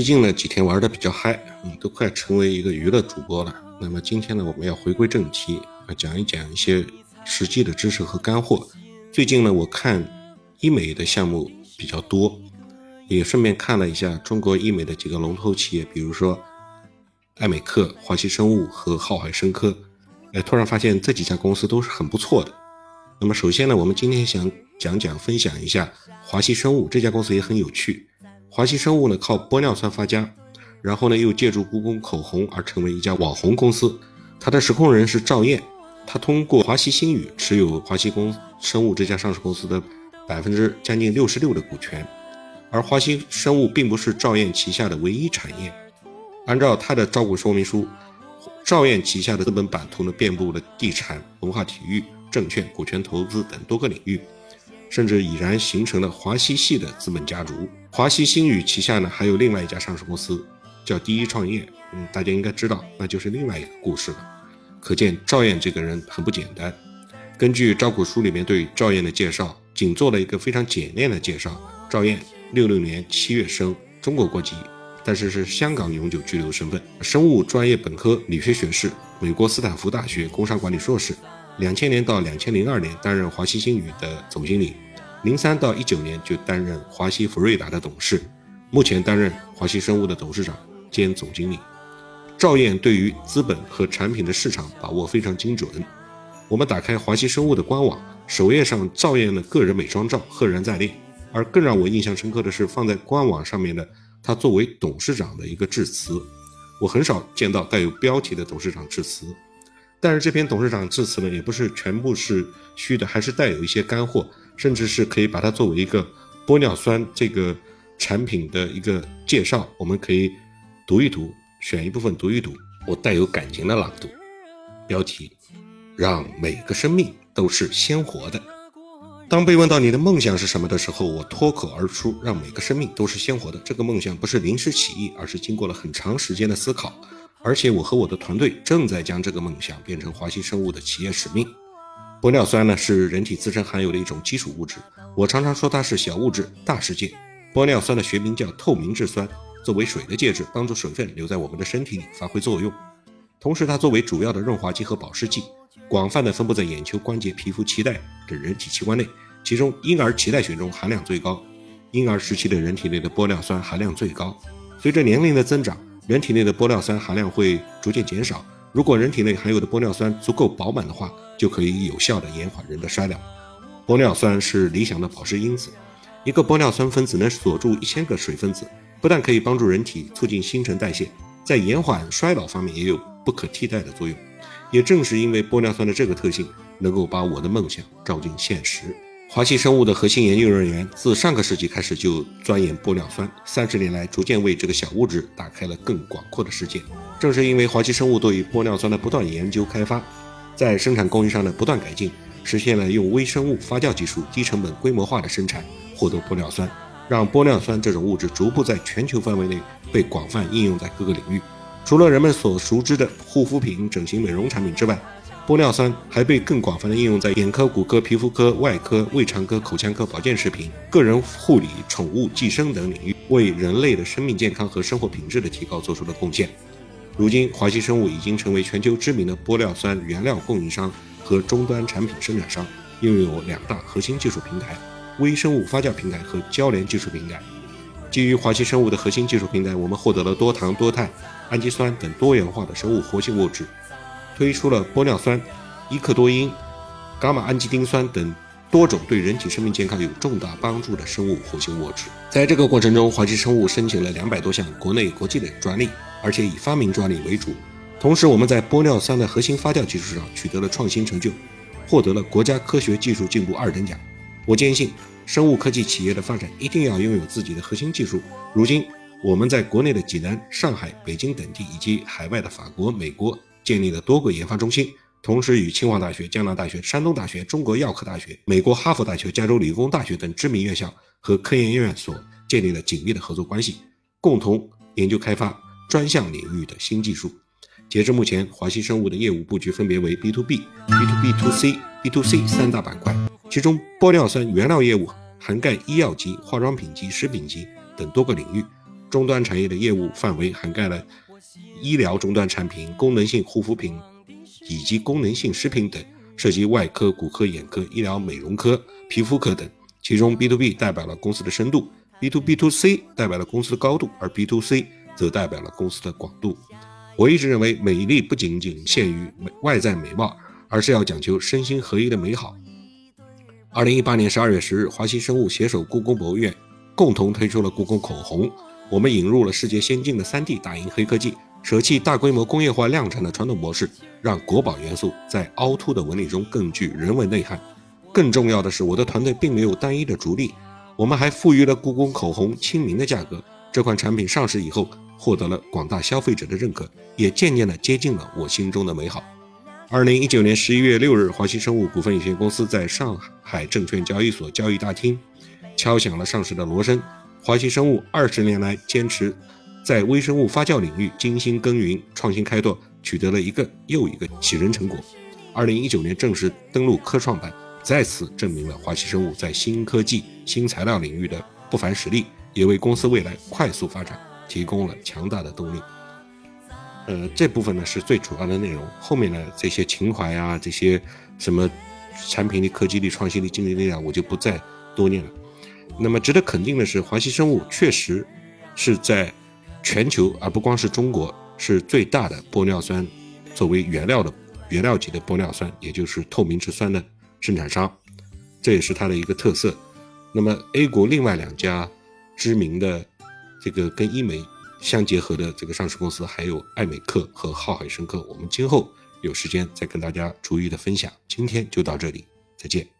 最近呢几天玩的比较嗨，嗯，都快成为一个娱乐主播了。那么今天呢，我们要回归正题，讲一讲一些实际的知识和干货。最近呢，我看医美的项目比较多，也顺便看了一下中国医美的几个龙头企业，比如说爱美克、华西生物和浩海生科。哎，突然发现这几家公司都是很不错的。那么首先呢，我们今天想讲讲分享一下华西生物这家公司也很有趣。华西生物呢靠玻尿酸发家，然后呢又借助故宫口红而成为一家网红公司。它的实控人是赵燕，他通过华西新宇持有华西公生物这家上市公司的百分之将近六十六的股权。而华西生物并不是赵燕旗下的唯一产业，按照他的招股说明书，赵燕旗下的资本版图呢遍布了地产、文化体育、证券、股权投资等多个领域。甚至已然形成了华西系的资本家族。华西星宇旗下呢，还有另外一家上市公司，叫第一创业。嗯，大家应该知道，那就是另外一个故事了。可见赵燕这个人很不简单。根据招股书里面对赵燕的介绍，仅做了一个非常简练的介绍。赵燕六六年七月生，中国国籍，但是是香港永久居留身份，生物专业本科，理学学士，美国斯坦福大学工商管理硕士。两千年到两千零二年担任华西星宇的总经理，零三到一九年就担任华西福瑞达的董事，目前担任华西生物的董事长兼总经理。赵燕对于资本和产品的市场把握非常精准。我们打开华西生物的官网，首页上赵燕的个人美妆照赫然在列，而更让我印象深刻的是放在官网上面的他作为董事长的一个致辞。我很少见到带有标题的董事长致辞。但是这篇董事长致辞呢，也不是全部是虚的，还是带有一些干货，甚至是可以把它作为一个玻尿酸这个产品的一个介绍，我们可以读一读，选一部分读一读。我带有感情的朗读，标题：让每个生命都是鲜活的。当被问到你的梦想是什么的时候，我脱口而出：让每个生命都是鲜活的。这个梦想不是临时起意，而是经过了很长时间的思考。而且我和我的团队正在将这个梦想变成华西生物的企业使命。玻尿酸呢是人体自身含有的一种基础物质，我常常说它是小物质大世界。玻尿酸的学名叫透明质酸，作为水的介质，帮助水分留在我们的身体里发挥作用。同时，它作为主要的润滑剂和保湿剂，广泛的分布在眼球、关节、皮肤、脐带等人体器官内，其中婴儿脐带血中含量最高。婴儿时期的人体内的玻尿酸含量最高。随着年龄的增长，人体内的玻尿酸含量会逐渐减少。如果人体内含有的玻尿酸足够饱满的话，就可以有效的延缓人的衰老。玻尿酸是理想的保湿因子，一个玻尿酸分子能锁住一千个水分子，不但可以帮助人体促进新陈代谢，在延缓衰老方面也有不可替代的作用。也正是因为玻尿酸的这个特性，能够把我的梦想照进现实。华西生物的核心研究人员自上个世纪开始就钻研玻尿酸，三十年来逐渐为这个小物质打开了更广阔的世界。正是因为华西生物对于玻尿酸的不断研究开发，在生产工艺上的不断改进，实现了用微生物发酵技术低成本规模化的生产，获得玻尿酸，让玻尿酸这种物质逐步在全球范围内被广泛应用在各个领域。除了人们所熟知的护肤品、整形美容产品之外，玻尿酸还被更广泛的应用在眼科、骨科、皮肤科、外科、胃肠科、口腔科、保健食品、个人护理、宠物寄生等领域，为人类的生命健康和生活品质的提高做出了贡献。如今，华西生物已经成为全球知名的玻尿酸原料供应商和终端产品生产商，拥有两大核心技术平台：微生物发酵平台和交联技术平台。基于华西生物的核心技术平台，我们获得了多糖、多肽、氨基酸等多元化的生物活性物质。推出了玻尿酸、伊克多因、伽马氨基丁酸等多种对人体生命健康有重大帮助的生物活性物质。在这个过程中，华西生物申请了两百多项国内、国际的专利，而且以发明专利为主。同时，我们在玻尿酸的核心发酵技术上取得了创新成就，获得了国家科学技术进步二等奖。我坚信，生物科技企业的发展一定要拥有自己的核心技术。如今，我们在国内的济南、上海、北京等地，以及海外的法国、美国。建立了多个研发中心，同时与清华大学、江南大学、山东大学、中国药科大学、美国哈佛大学、加州理工大学等知名院校和科研院所建立了紧密的合作关系，共同研究开发专项领域的新技术。截至目前，华西生物的业务布局分别为 B to B、B to B to C、B to C 三大板块，其中玻尿酸原料业务涵盖医药级、化妆品级、食品级等多个领域。终端产业的业务范围涵盖了医疗终端产品、功能性护肤品以及功能性食品等，涉及外科、骨科、眼科、医疗美容科、皮肤科等。其中，B to B 代表了公司的深度，B to B to C 代表了公司的高度，而 B to C 则代表了公司的广度。我一直认为，美丽不仅仅限于美外在美貌，而是要讲究身心合一的美好。二零一八年十二月十日，华西生物携手故宫博物院共同推出了故宫口红。我们引入了世界先进的 3D 打印黑科技，舍弃大规模工业化量产的传统模式，让国宝元素在凹凸的纹理中更具人文内涵。更重要的是，我的团队并没有单一的主力，我们还赋予了故宫口红亲民的价格。这款产品上市以后，获得了广大消费者的认可，也渐渐地接近了我心中的美好。二零一九年十一月六日，华西生物股份有限公司在上海证券交易所交易大厅敲响了上市的锣声。华西生物二十年来坚持在微生物发酵领域精心耕耘、创新开拓，取得了一个又一个喜人成果。二零一九年正式登陆科创板，再次证明了华西生物在新科技、新材料领域的不凡实力，也为公司未来快速发展提供了强大的动力。呃，这部分呢是最主要的内容，后面呢这些情怀啊，这些什么产品力、科技力、创新力、竞争力量，我就不再多念了。那么值得肯定的是，华西生物确实是在全球，而不光是中国，是最大的玻尿酸作为原料的原料级的玻尿酸，也就是透明质酸的生产商，这也是它的一个特色。那么 A 国另外两家知名的这个跟医美。相结合的这个上市公司还有爱美克和浩海生科，我们今后有时间再跟大家逐一的分享。今天就到这里，再见。